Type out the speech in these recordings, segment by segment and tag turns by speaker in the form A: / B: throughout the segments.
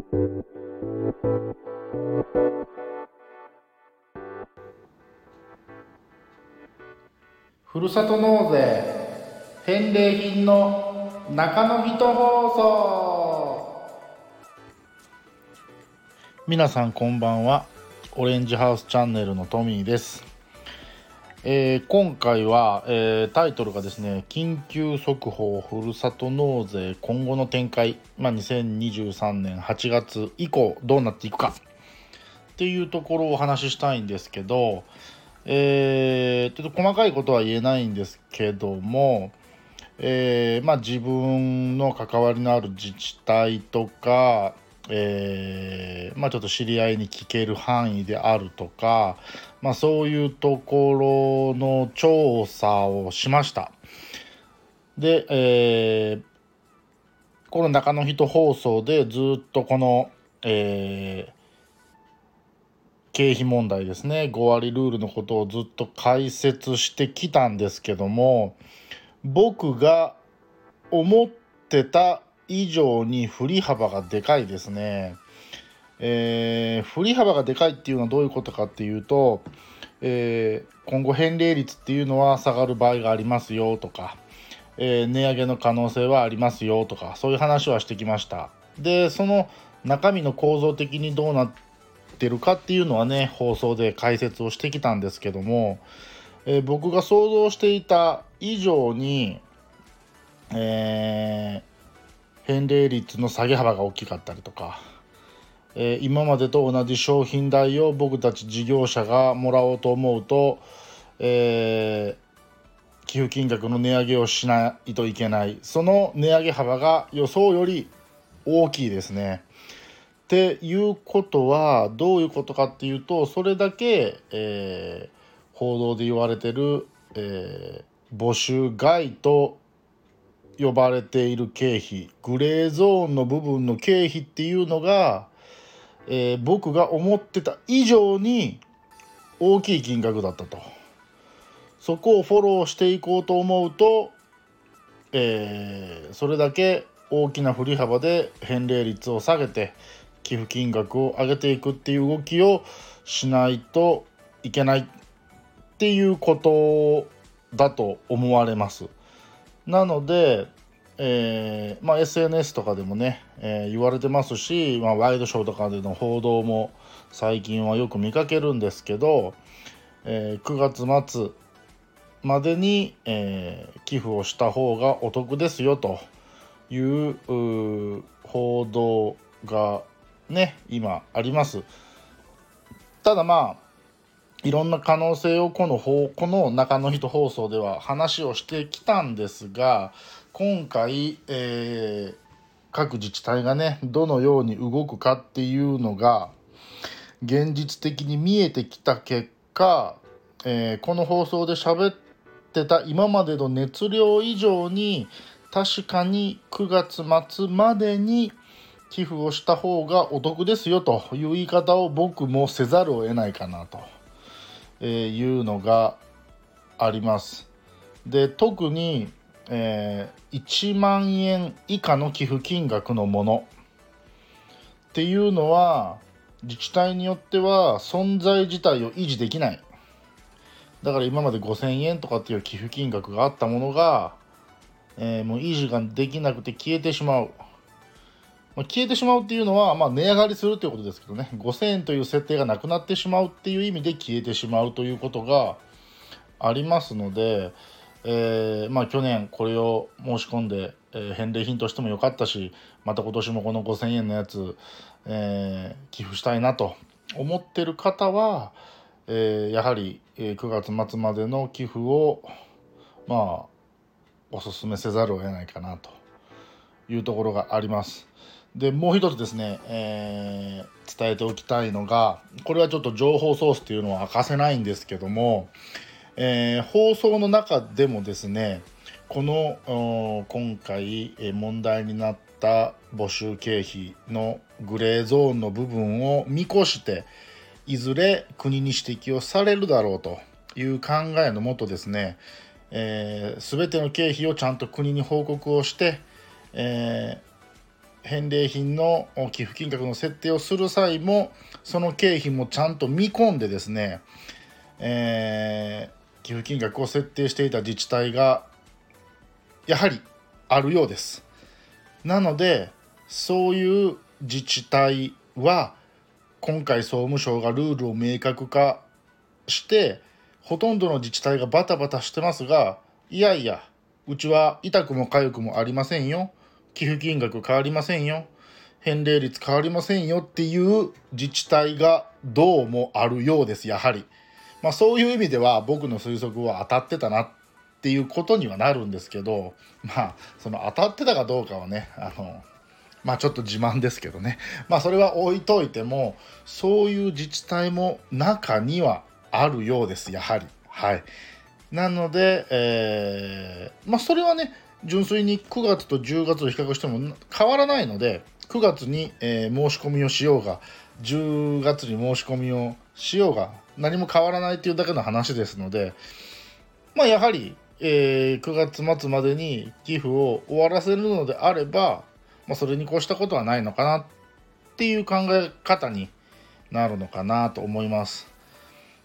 A: ふるさと納税返礼品の中の人放送。皆さんこんばんは。オレンジハウスチャンネルのトミーです。えー、今回は、えー、タイトルがですね「緊急速報ふるさと納税今後の展開」まあ、2023年8月以降どうなっていくか。っていうところをお話ししたいんですけど、えー、ちょっと細かいことは言えないんですけども、え、まあ、自分の関わりのある自治体とか、えー、まあ、ちょっと知り合いに聞ける範囲であるとか、まあ、そういうところの調査をしました。で、えー、この中の人放送でずっとこの、えー、経費問題ですね5割ルールのことをずっと解説してきたんですけども僕が思ってた以上に振り幅がでかいですね。えー、振り幅がでかいっていうのはどういうことかっていうと、えー、今後返礼率っていうのは下がる場合がありますよとか、えー、値上げの可能性はありますよとかそういう話はしてきましたでその中身の構造的にどうなってるかっていうのはね放送で解説をしてきたんですけども、え僕が想像していた以上に、え返礼率の下げ幅が大きかったりとかえー、今までと同じ商品代を僕たち事業者がもらおうと思うと、えー、寄付金額の値上げをしないといけないその値上げ幅が予想より大きいですね。っていうことはどういうことかっていうとそれだけ、えー、報道で言われてる、えー、募集外と呼ばれている経費グレーゾーンの部分の経費っていうのがえー、僕が思ってた以上に大きい金額だったとそこをフォローしていこうと思うと、えー、それだけ大きな振り幅で返礼率を下げて寄付金額を上げていくっていう動きをしないといけないっていうことだと思われます。なので、えー、まあ、SNS とかでもね、えー、言われてますし、まあ、ワイドショーとかでの報道も最近はよく見かけるんですけど、えー、9月末までに、え寄付をした方がお得ですよという報道がね今あります。ただまあいろんな可能性をこのこの中の人放送では話をしてきたんですが今回、えー、各自治体がねどのように動くかっていうのが現実的に見えてきた結果、えー、この放送で喋ってた今までの熱量以上に確かに9月末までに寄付をした方がお得ですよという言い方を僕もせざるを得ないかなと。えいうのがあります。で特にえー、1万円以下の寄付金額のもの。っていうのは自治体によっては存在自体を維持できない。だから今まで5000円とかっていう寄付金額があったものが、えー、もう維持ができなくて消えてしまう、まあ、消えてしまうっていうのは、まあ、値上がりするということですけどね5000円という設定がなくなってしまうっていう意味で消えてしまうということがありますので、えー、まあ、去年これを申し込んで、えー、返礼品としてもよかったしまた今年もこの5,000円のやつ、えー、寄付したいなと思ってる方は、えやはり、え9月末までの寄付をまあおすすめせざるを得ないかなというところがあります。でもう一つですね、えー伝えておきたいのがこれはちょっと情報ソースっていうのは明かせないんですけども、えー、放送の中でもですねこの今回問題になった募集経費のグレーゾーンの部分を見越していずれ国に指摘をされるだろうという考えのもとですね、えー、全ての経費をちゃんと国に報告をして、えー、返礼品の寄付金額の設定をする際もその経費もちゃんと見込んでですね、えー、寄付金額を設定していた自治体がやはりあるようです。なのでそういう自治体は今回総務省がルールを明確化してほとんどの自治体がバタバタしてますがいやいやうちは痛くも痒くもありませんよ寄付金額変わりませんよ。返礼率変わりませんよっていう自治体がどうもあるようですやはり。まあ、そういう意味では僕の推測は当たってたなっていうことにはなるんですけどまあその当たってたかどうかはねあのまあちょっと自慢ですけどね。まあそれは置いといてもそういう自治体も中にはあるようですやはり。はい。なので、えー、まあそれはね純粋に9月と10月を比較しても変わらないので9月に、えー、申し込みをしようが10月に申し込みをしようが何も変わらないっていうだけの話ですのでまあやはり、えー、9月末までに寄付を終わらせるのであれば、まあ、それに越したことはないのかなっていう考え方になるのかなと思います。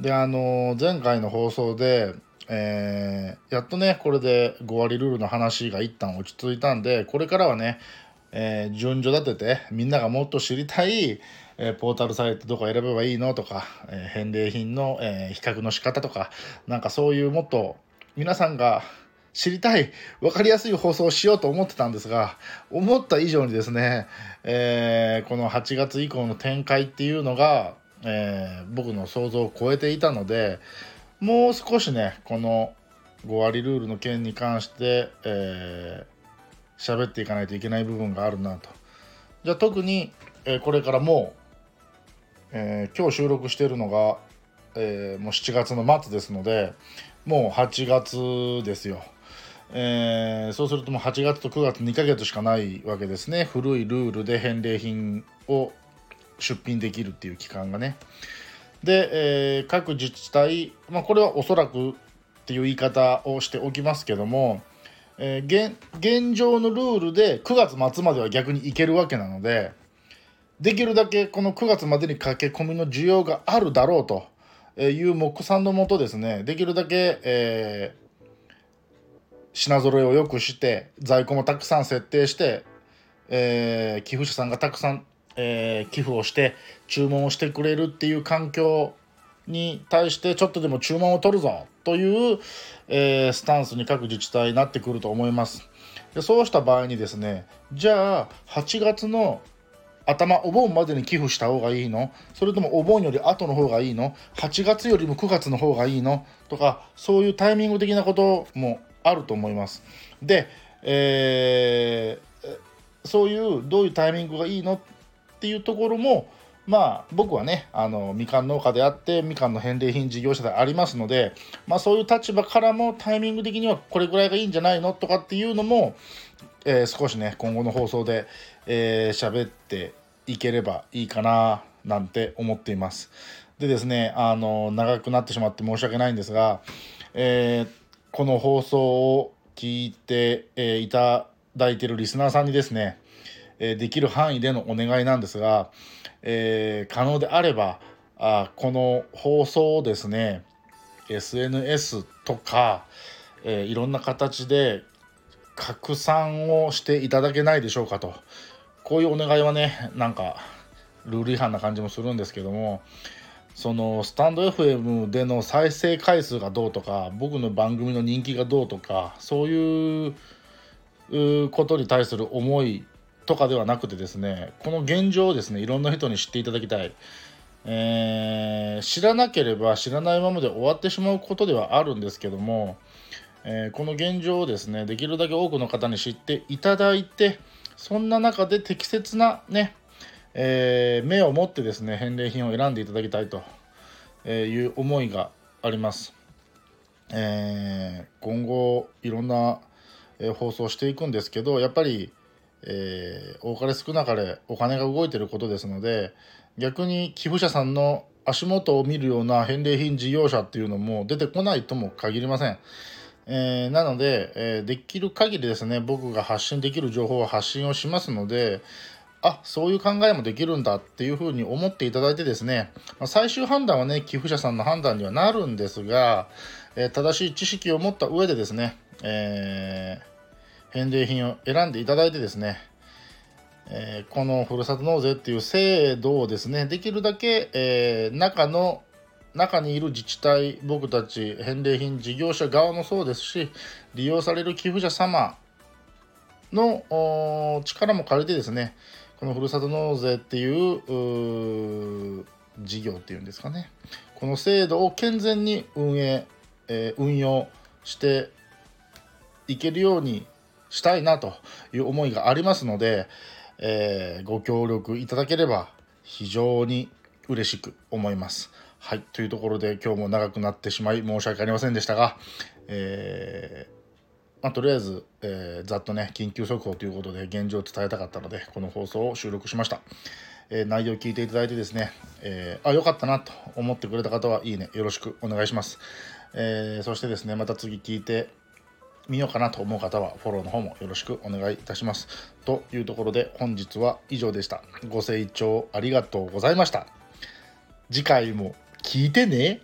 A: であの前回の放送でえー、やっとねこれで5割ルールの話が一旦落ち着いたんでこれからはね、えー、順序立ててみんながもっと知りたい、えー、ポータルサイトどこ選べばいいのとか、え返礼品の、え比較の仕方とかなんかそういうもっと皆さんが知りたい分かりやすい放送をしようと思ってたんですが思った以上にですね、えこの8月以降の展開っていうのが、え僕の想像を超えていたのでもう少しねこの5割ルールの件に関して喋、えー、っていかないといけない部分があるなとじゃあ特に、えー、これからもう、えー、今日収録してるのが、えー、もう7月の末ですのでもう8月ですよ。えー、そうするともう8月と9月2ヶ月しかないわけですね古いルールで返礼品を出品できるっていう期間がね。で、えー、各自治体、まあ、これはおそらくっていう言い方をしておきますけども、えー、現状のルールで9月末までは逆にいけるわけなのでできるだけこの9月までに駆け込みの需要があるだろうという目算のもとですねできるだけ、えー、品揃えを良くして在庫もたくさん設定して、えー、寄付者さんがたくさんえー、寄付をして注文をしてくれるっていう環境に対してちょっとでも注文を取るぞという、えー、スタンスに各自治体になってくると思います。でそうした場合にですねじゃあ8月の頭お盆までに寄付した方がいいの？それともお盆より後の方がいいの？8月よりも9月の方がいいの？とかそういうタイミング的なこともあると思います。で、えー、そういうどういうタイミングがいいの？っていうところもまあ僕はねあのみかん農家であってみかんの返礼品事業者でありますので、まあ、そういう立場からもタイミング的にはこれぐらいがいいんじゃないのとかっていうのも、えー、少しね今後の放送で喋、えー、っていければいいかななんて思っています。でですねあの長くなってしまって申し訳ないんですが、えー、この放送を聞いて、えいただいてるリスナーさんにですねえできる範囲でのお願いなんですが、えー、可能であればあこの放送をですね SNS とか、えー、いろんな形で拡散をしていただけないでしょうかと。こういうお願いはねなんかルール違反な感じもするんですけどもそのスタンド FM での再生回数がどうとか僕の番組の人気がどうとかそういうことに対する思いとかではなくてですねこの現状をですねいろんな人に知っていただきたい、えー、知らなければ知らないままで終わってしまうことではあるんですけども、えー、この現状をですねできるだけ多くの方に知っていただいてそんな中で適切なね、えー、目を持ってですね返礼品を選んでいただきたいという思いがあります。え、今後いろんな放送していくんですけどやっぱりえー、多かれ少なかれお金が動いてることですので逆に寄付者さんの足元を見るような返礼品事業者っていうのも出てこないとも限りません。えー、なので、えー、できる限りですね僕が発信できる情報は発信をしますのであそういう考えもできるんだっていうふうに思っていただいてですね、ま、最終判断はね寄付者さんの判断にはなるんですが、えー、正しい知識を持った上でですね、えー、返礼品を選んでいただいてですね、えー、このふるさと納税っていう制度をですねできるだけ、え中の中にいる自治体僕たち返礼品事業者側もそうですし利用される寄付者様の力も借りてですねこのふるさと納税っていう事業っていうんですかね。この制度を健全に運営、えー、運用していけるようにしたいなという思いがありますので、えー、ご協力いただければ非常に嬉しく思います。はいというところで今日も長くなってしまい申し訳ありませんでしたが、えーまあ、とりあえず、えー、ざっとね緊急速報ということで現状を伝えたかったのでこの放送を収録しました、え、内容を聞いていただいてですね、えー、あ良かったなと思ってくれた方はいいねよろしくお願いします、えそしてですねまた次聞いてみようかなと思う方はフォローの方もよろしくお願いいたします。というところで本日は以上でした。ご清聴ありがとうございました。次回も聞いてね。